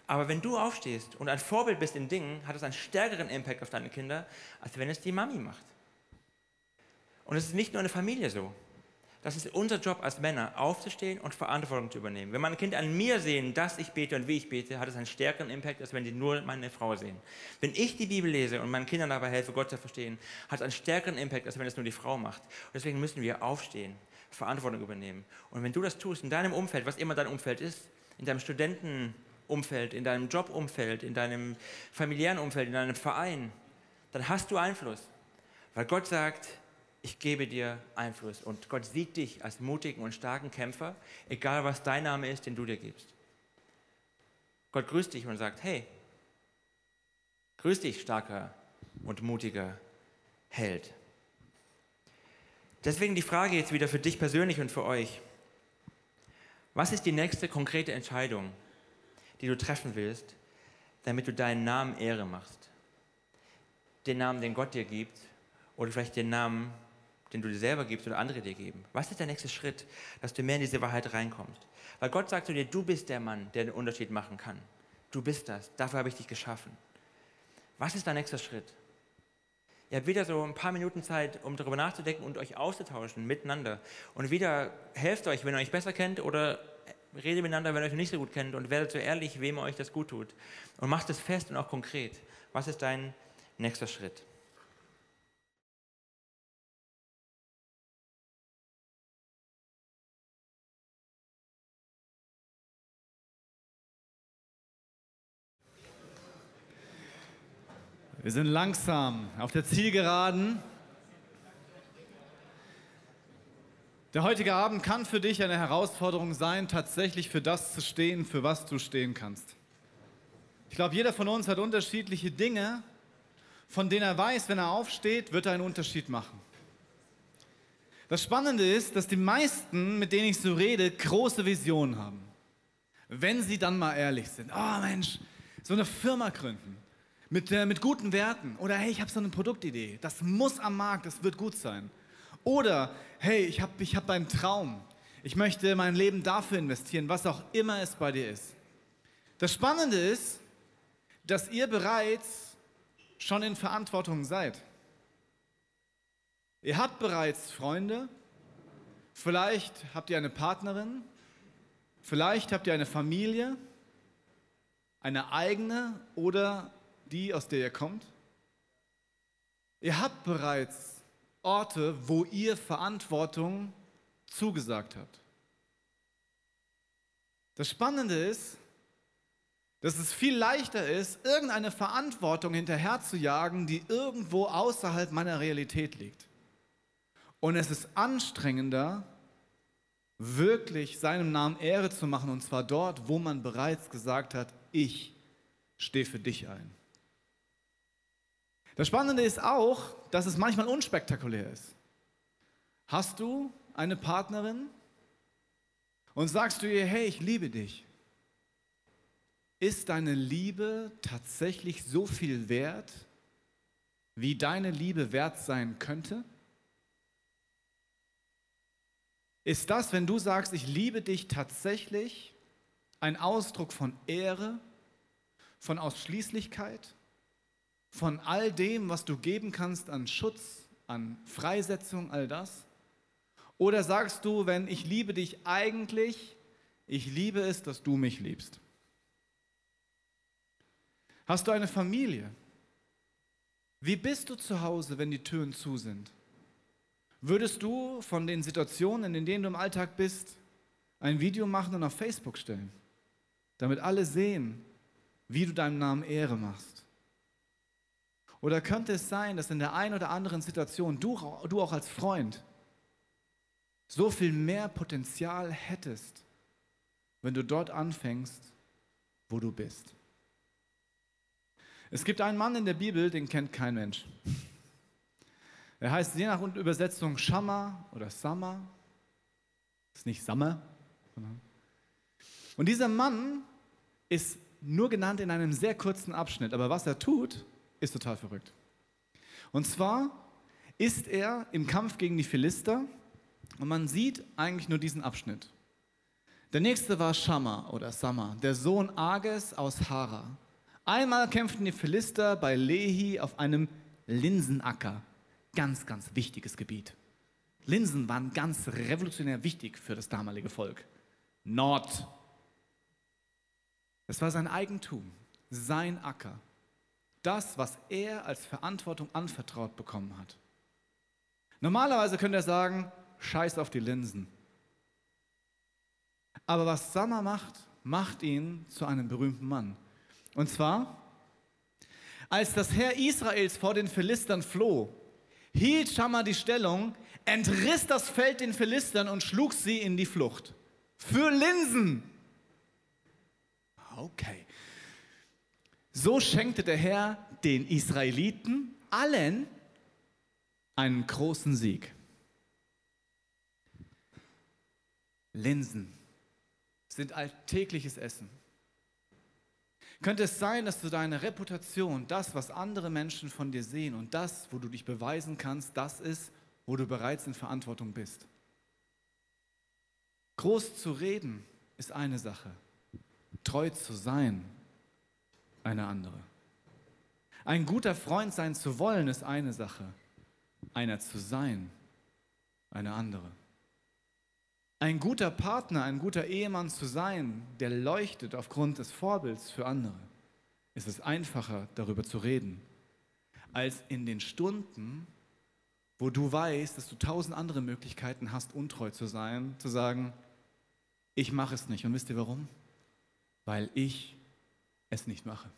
Aber wenn du aufstehst und ein Vorbild bist in Dingen, hat es einen stärkeren Impact auf deine Kinder, als wenn es die Mami macht. Und es ist nicht nur in der Familie so. Das ist unser Job als Männer, aufzustehen und Verantwortung zu übernehmen. Wenn meine Kinder an mir sehen, dass ich bete und wie ich bete, hat es einen stärkeren Impact, als wenn sie nur meine Frau sehen. Wenn ich die Bibel lese und meinen Kindern dabei helfe, Gott zu verstehen, hat es einen stärkeren Impact, als wenn es nur die Frau macht. Und deswegen müssen wir aufstehen, Verantwortung übernehmen. Und wenn du das tust, in deinem Umfeld, was immer dein Umfeld ist, in deinem Studentenumfeld, in deinem Jobumfeld, in deinem familiären Umfeld, in deinem Verein, dann hast du Einfluss. Weil Gott sagt, ich gebe dir Einfluss. Und Gott sieht dich als mutigen und starken Kämpfer, egal was dein Name ist, den du dir gibst. Gott grüßt dich und sagt, hey, grüß dich, starker und mutiger Held. Deswegen die Frage jetzt wieder für dich persönlich und für euch. Was ist die nächste konkrete Entscheidung, die du treffen willst, damit du deinen Namen Ehre machst? Den Namen, den Gott dir gibt, oder vielleicht den Namen, den du dir selber gibst oder andere dir geben? Was ist der nächste Schritt, dass du mehr in diese Wahrheit reinkommst? Weil Gott sagt zu dir, du bist der Mann, der den Unterschied machen kann. Du bist das. Dafür habe ich dich geschaffen. Was ist dein nächster Schritt? Ihr habt wieder so ein paar Minuten Zeit, um darüber nachzudenken und euch auszutauschen miteinander. Und wieder helft euch, wenn ihr euch besser kennt oder redet miteinander, wenn ihr euch nicht so gut kennt und werdet so ehrlich, wem euch das gut tut. Und macht es fest und auch konkret. Was ist dein nächster Schritt? Wir sind langsam auf der Zielgeraden. Der heutige Abend kann für dich eine Herausforderung sein, tatsächlich für das zu stehen, für was du stehen kannst. Ich glaube, jeder von uns hat unterschiedliche Dinge, von denen er weiß, wenn er aufsteht, wird er einen Unterschied machen. Das Spannende ist, dass die meisten, mit denen ich so rede, große Visionen haben. Wenn sie dann mal ehrlich sind. Oh Mensch, so eine Firma gründen mit, äh, mit guten Werten. Oder hey, ich habe so eine Produktidee. Das muss am Markt, das wird gut sein. Oder hey, ich habe ich hab einen Traum. Ich möchte mein Leben dafür investieren, was auch immer es bei dir ist. Das Spannende ist, dass ihr bereits schon in Verantwortung seid. Ihr habt bereits Freunde, vielleicht habt ihr eine Partnerin, vielleicht habt ihr eine Familie, eine eigene oder die, aus der ihr kommt? Ihr habt bereits Orte, wo ihr Verantwortung zugesagt habt. Das Spannende ist, dass es viel leichter ist, irgendeine Verantwortung hinterherzujagen, die irgendwo außerhalb meiner Realität liegt. Und es ist anstrengender, wirklich seinem Namen Ehre zu machen, und zwar dort, wo man bereits gesagt hat, ich stehe für dich ein. Das Spannende ist auch, dass es manchmal unspektakulär ist. Hast du eine Partnerin und sagst du ihr, hey, ich liebe dich? Ist deine Liebe tatsächlich so viel wert, wie deine Liebe wert sein könnte? Ist das, wenn du sagst, ich liebe dich tatsächlich, ein Ausdruck von Ehre, von Ausschließlichkeit? Von all dem, was du geben kannst an Schutz, an Freisetzung, all das? Oder sagst du, wenn ich liebe dich eigentlich, ich liebe es, dass du mich liebst? Hast du eine Familie? Wie bist du zu Hause, wenn die Türen zu sind? Würdest du von den Situationen, in denen du im Alltag bist, ein Video machen und auf Facebook stellen, damit alle sehen, wie du deinem Namen Ehre machst? Oder könnte es sein, dass in der einen oder anderen Situation du, du auch als Freund so viel mehr Potenzial hättest, wenn du dort anfängst, wo du bist? Es gibt einen Mann in der Bibel, den kennt kein Mensch. Er heißt je nach Übersetzung Shamma oder Sama. Ist nicht Sammer. Und dieser Mann ist nur genannt in einem sehr kurzen Abschnitt. Aber was er tut, ist total verrückt. Und zwar ist er im Kampf gegen die Philister und man sieht eigentlich nur diesen Abschnitt. Der nächste war Shamma oder Sama, der Sohn Ages aus Hara. Einmal kämpften die Philister bei Lehi auf einem Linsenacker. Ganz, ganz wichtiges Gebiet. Linsen waren ganz revolutionär wichtig für das damalige Volk. Nord. Es war sein Eigentum, sein Acker. Das, was er als Verantwortung anvertraut bekommen hat. Normalerweise könnte er sagen, scheiß auf die Linsen. Aber was Sammer macht, macht ihn zu einem berühmten Mann. Und zwar, als das Heer Israels vor den Philistern floh, hielt Schammer die Stellung, entriss das Feld den Philistern und schlug sie in die Flucht. Für Linsen. Okay. So schenkte der Herr den Israeliten allen einen großen Sieg. Linsen sind alltägliches Essen. Könnte es sein, dass du deine Reputation, das, was andere Menschen von dir sehen und das, wo du dich beweisen kannst, das ist, wo du bereits in Verantwortung bist? Groß zu reden ist eine Sache, treu zu sein eine andere. Ein guter Freund sein zu wollen ist eine Sache, einer zu sein eine andere. Ein guter Partner, ein guter Ehemann zu sein, der leuchtet aufgrund des Vorbilds für andere, ist es einfacher, darüber zu reden, als in den Stunden, wo du weißt, dass du tausend andere Möglichkeiten hast, untreu zu sein, zu sagen, ich mache es nicht. Und wisst ihr warum? Weil ich es nicht mache.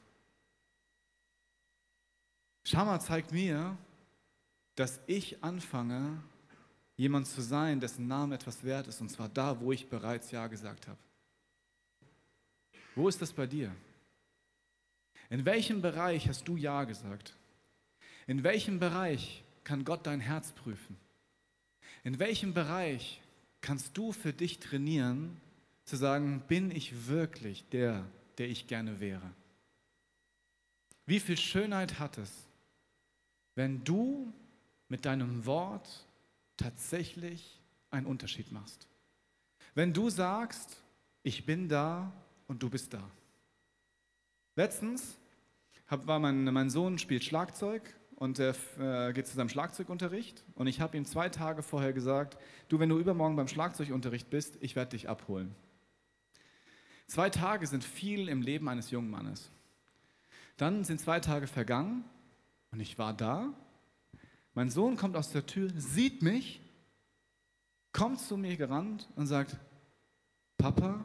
Schama zeigt mir, dass ich anfange, jemand zu sein, dessen Name etwas wert ist, und zwar da, wo ich bereits Ja gesagt habe. Wo ist das bei dir? In welchem Bereich hast du Ja gesagt? In welchem Bereich kann Gott dein Herz prüfen? In welchem Bereich kannst du für dich trainieren, zu sagen, bin ich wirklich der, der ich gerne wäre? Wie viel Schönheit hat es, wenn du mit deinem Wort tatsächlich einen Unterschied machst. Wenn du sagst, ich bin da und du bist da. Letztens hab, war mein, mein Sohn spielt Schlagzeug und er äh, geht zu seinem Schlagzeugunterricht und ich habe ihm zwei Tage vorher gesagt, du, wenn du übermorgen beim Schlagzeugunterricht bist, ich werde dich abholen. Zwei Tage sind viel im Leben eines jungen Mannes. Dann sind zwei Tage vergangen und ich war da mein Sohn kommt aus der Tür, sieht mich, kommt zu mir gerannt und sagt, Papa,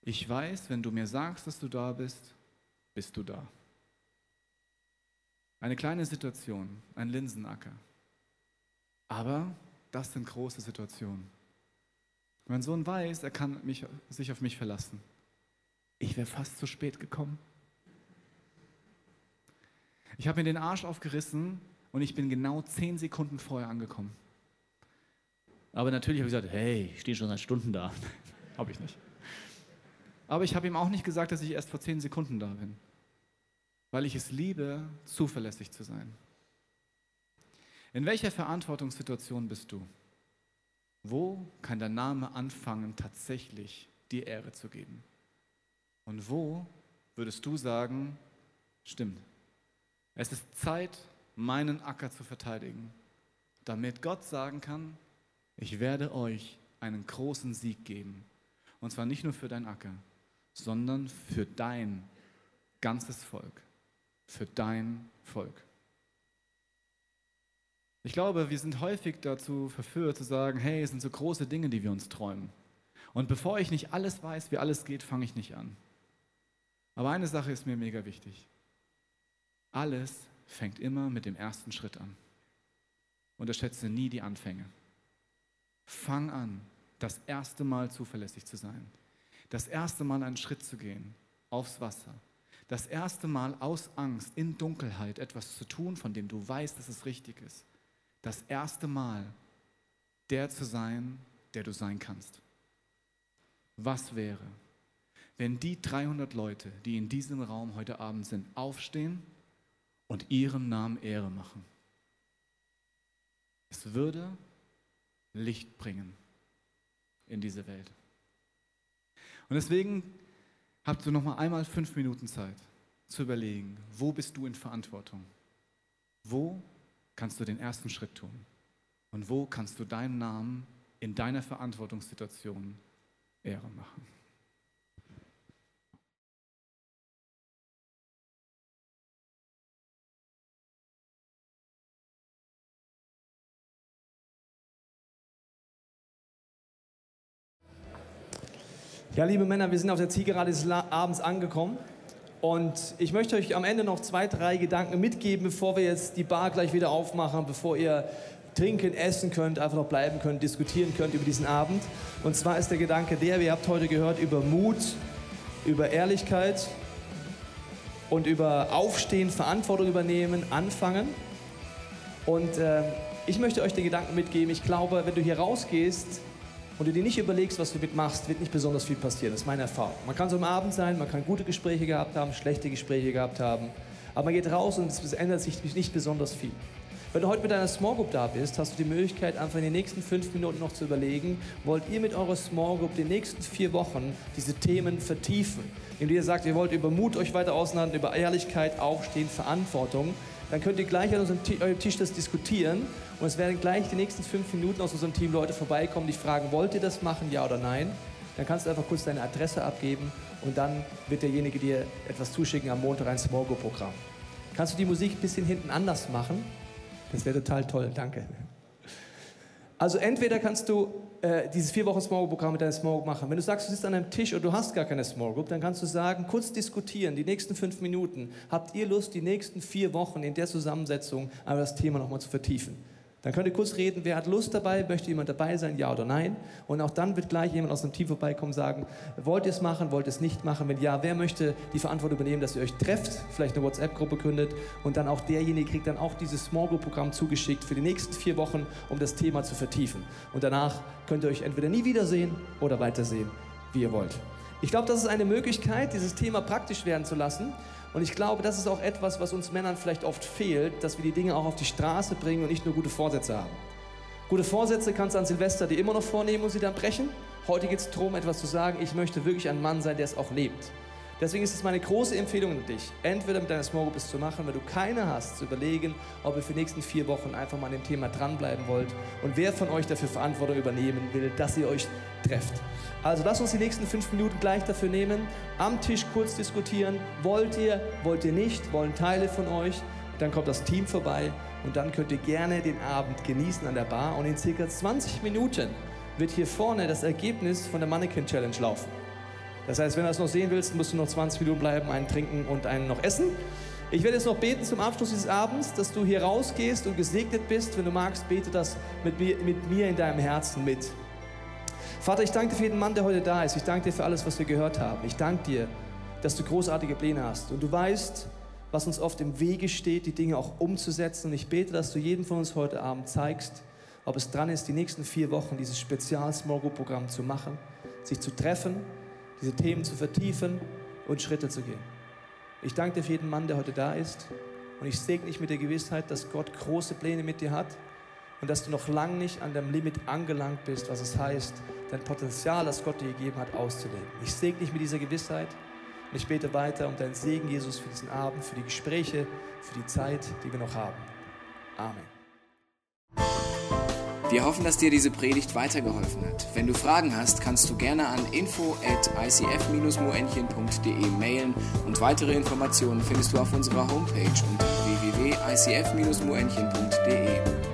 ich weiß, wenn du mir sagst, dass du da bist, bist du da. Eine kleine Situation, ein Linsenacker. Aber das sind große Situationen. Mein Sohn weiß, er kann mich, sich auf mich verlassen. Ich wäre fast zu spät gekommen. Ich habe mir den Arsch aufgerissen, und ich bin genau zehn Sekunden vorher angekommen. Aber natürlich habe ich gesagt, hey, ich stehe schon seit Stunden da. habe ich nicht. Aber ich habe ihm auch nicht gesagt, dass ich erst vor zehn Sekunden da bin, weil ich es liebe, zuverlässig zu sein. In welcher Verantwortungssituation bist du? Wo kann der Name anfangen, tatsächlich die Ehre zu geben? Und wo würdest du sagen, stimmt, es ist Zeit, meinen Acker zu verteidigen, damit Gott sagen kann, ich werde euch einen großen Sieg geben. Und zwar nicht nur für dein Acker, sondern für dein ganzes Volk. Für dein Volk. Ich glaube, wir sind häufig dazu verführt zu sagen, hey, es sind so große Dinge, die wir uns träumen. Und bevor ich nicht alles weiß, wie alles geht, fange ich nicht an. Aber eine Sache ist mir mega wichtig. Alles fängt immer mit dem ersten Schritt an. Unterschätze nie die Anfänge. Fang an, das erste Mal zuverlässig zu sein. Das erste Mal einen Schritt zu gehen aufs Wasser. Das erste Mal aus Angst in Dunkelheit etwas zu tun, von dem du weißt, dass es richtig ist. Das erste Mal der zu sein, der du sein kannst. Was wäre, wenn die 300 Leute, die in diesem Raum heute Abend sind, aufstehen und ihrem Namen Ehre machen. Es würde Licht bringen in diese Welt. Und deswegen habt du noch mal einmal fünf Minuten Zeit zu überlegen, wo bist du in Verantwortung? Wo kannst du den ersten Schritt tun? Und wo kannst du deinen Namen in deiner Verantwortungssituation Ehre machen? Ja, liebe Männer, wir sind auf der Zielgerade des Abends angekommen. Und ich möchte euch am Ende noch zwei, drei Gedanken mitgeben, bevor wir jetzt die Bar gleich wieder aufmachen, bevor ihr trinken, essen könnt, einfach noch bleiben könnt, diskutieren könnt über diesen Abend. Und zwar ist der Gedanke der, ihr habt heute gehört, über Mut, über Ehrlichkeit und über Aufstehen, Verantwortung übernehmen, anfangen. Und äh, ich möchte euch den Gedanken mitgeben, ich glaube, wenn du hier rausgehst, und du dir nicht überlegst, was du mitmachst, wird nicht besonders viel passieren. Das ist meine Erfahrung. Man kann so am Abend sein, man kann gute Gespräche gehabt haben, schlechte Gespräche gehabt haben, aber man geht raus und es ändert sich nicht besonders viel. Wenn du heute mit deiner Small Group da bist, hast du die Möglichkeit, einfach in den nächsten fünf Minuten noch zu überlegen, wollt ihr mit eurer Small Group die nächsten vier Wochen diese Themen vertiefen? Indem ihr sagt, ihr wollt über Mut euch weiter auseinandersetzen, über Ehrlichkeit, Aufstehen, Verantwortung, dann könnt ihr gleich an unserem Tisch das diskutieren und es werden gleich die nächsten fünf Minuten aus unserem Team Leute vorbeikommen, die fragen, wollt ihr das machen, ja oder nein? Dann kannst du einfach kurz deine Adresse abgeben und dann wird derjenige dir etwas zuschicken am Montag ein Small Group Programm. Kannst du die Musik ein bisschen hinten anders machen? Das wäre total toll, danke. Also entweder kannst du äh, dieses vier Wochen Small Programm mit deiner Small Group machen. Wenn du sagst, du sitzt an einem Tisch und du hast gar keine Small Group, dann kannst du sagen, kurz diskutieren, die nächsten fünf Minuten. Habt ihr Lust, die nächsten vier Wochen in der Zusammensetzung einmal das Thema nochmal zu vertiefen? Dann könnt ihr kurz reden, wer hat Lust dabei, möchte jemand dabei sein, ja oder nein. Und auch dann wird gleich jemand aus dem Team vorbeikommen sagen, wollt ihr es machen, wollt ihr es nicht machen. Wenn ja, wer möchte die Verantwortung übernehmen, dass ihr euch trefft, vielleicht eine WhatsApp-Gruppe gründet und dann auch derjenige kriegt dann auch dieses Small Group-Programm zugeschickt für die nächsten vier Wochen, um das Thema zu vertiefen. Und danach könnt ihr euch entweder nie wiedersehen oder weitersehen, wie ihr wollt. Ich glaube, das ist eine Möglichkeit, dieses Thema praktisch werden zu lassen. Und ich glaube, das ist auch etwas, was uns Männern vielleicht oft fehlt, dass wir die Dinge auch auf die Straße bringen und nicht nur gute Vorsätze haben. Gute Vorsätze kannst du an Silvester dir immer noch vornehmen und sie dann brechen. Heute geht es darum, etwas zu sagen, ich möchte wirklich ein Mann sein, der es auch lebt. Deswegen ist es meine große Empfehlung an dich, entweder mit deiner Small Group es zu machen, wenn du keine hast, zu überlegen, ob ihr für die nächsten vier Wochen einfach mal an dem Thema dranbleiben wollt und wer von euch dafür Verantwortung übernehmen will, dass ihr euch trefft. Also lasst uns die nächsten fünf Minuten gleich dafür nehmen, am Tisch kurz diskutieren. Wollt ihr, wollt ihr nicht, wollen Teile von euch? Dann kommt das Team vorbei und dann könnt ihr gerne den Abend genießen an der Bar und in circa 20 Minuten wird hier vorne das Ergebnis von der Mannequin Challenge laufen. Das heißt, wenn du das noch sehen willst, musst du noch 20 Minuten bleiben, einen trinken und einen noch essen. Ich werde jetzt noch beten zum Abschluss dieses Abends, dass du hier rausgehst und gesegnet bist. Wenn du magst, bete das mit mir, mit mir in deinem Herzen mit. Vater, ich danke dir für jeden Mann, der heute da ist. Ich danke dir für alles, was wir gehört haben. Ich danke dir, dass du großartige Pläne hast. Und du weißt, was uns oft im Wege steht, die Dinge auch umzusetzen. Und ich bete, dass du jedem von uns heute Abend zeigst, ob es dran ist, die nächsten vier Wochen dieses Spezial-Small Group-Programm zu machen, sich zu treffen, diese Themen zu vertiefen und Schritte zu gehen. Ich danke dir für jeden Mann, der heute da ist. Und ich segne dich mit der Gewissheit, dass Gott große Pläne mit dir hat und dass du noch lange nicht an deinem Limit angelangt bist, was es heißt, dein Potenzial, das Gott dir gegeben hat, auszuleben. Ich segne dich mit dieser Gewissheit und ich bete weiter um deinen Segen, Jesus, für diesen Abend, für die Gespräche, für die Zeit, die wir noch haben. Amen. Wir hoffen, dass dir diese Predigt weitergeholfen hat. Wenn du Fragen hast, kannst du gerne an info at icf-moenchen.de mailen und weitere Informationen findest du auf unserer Homepage unter www.icf-moenchen.de.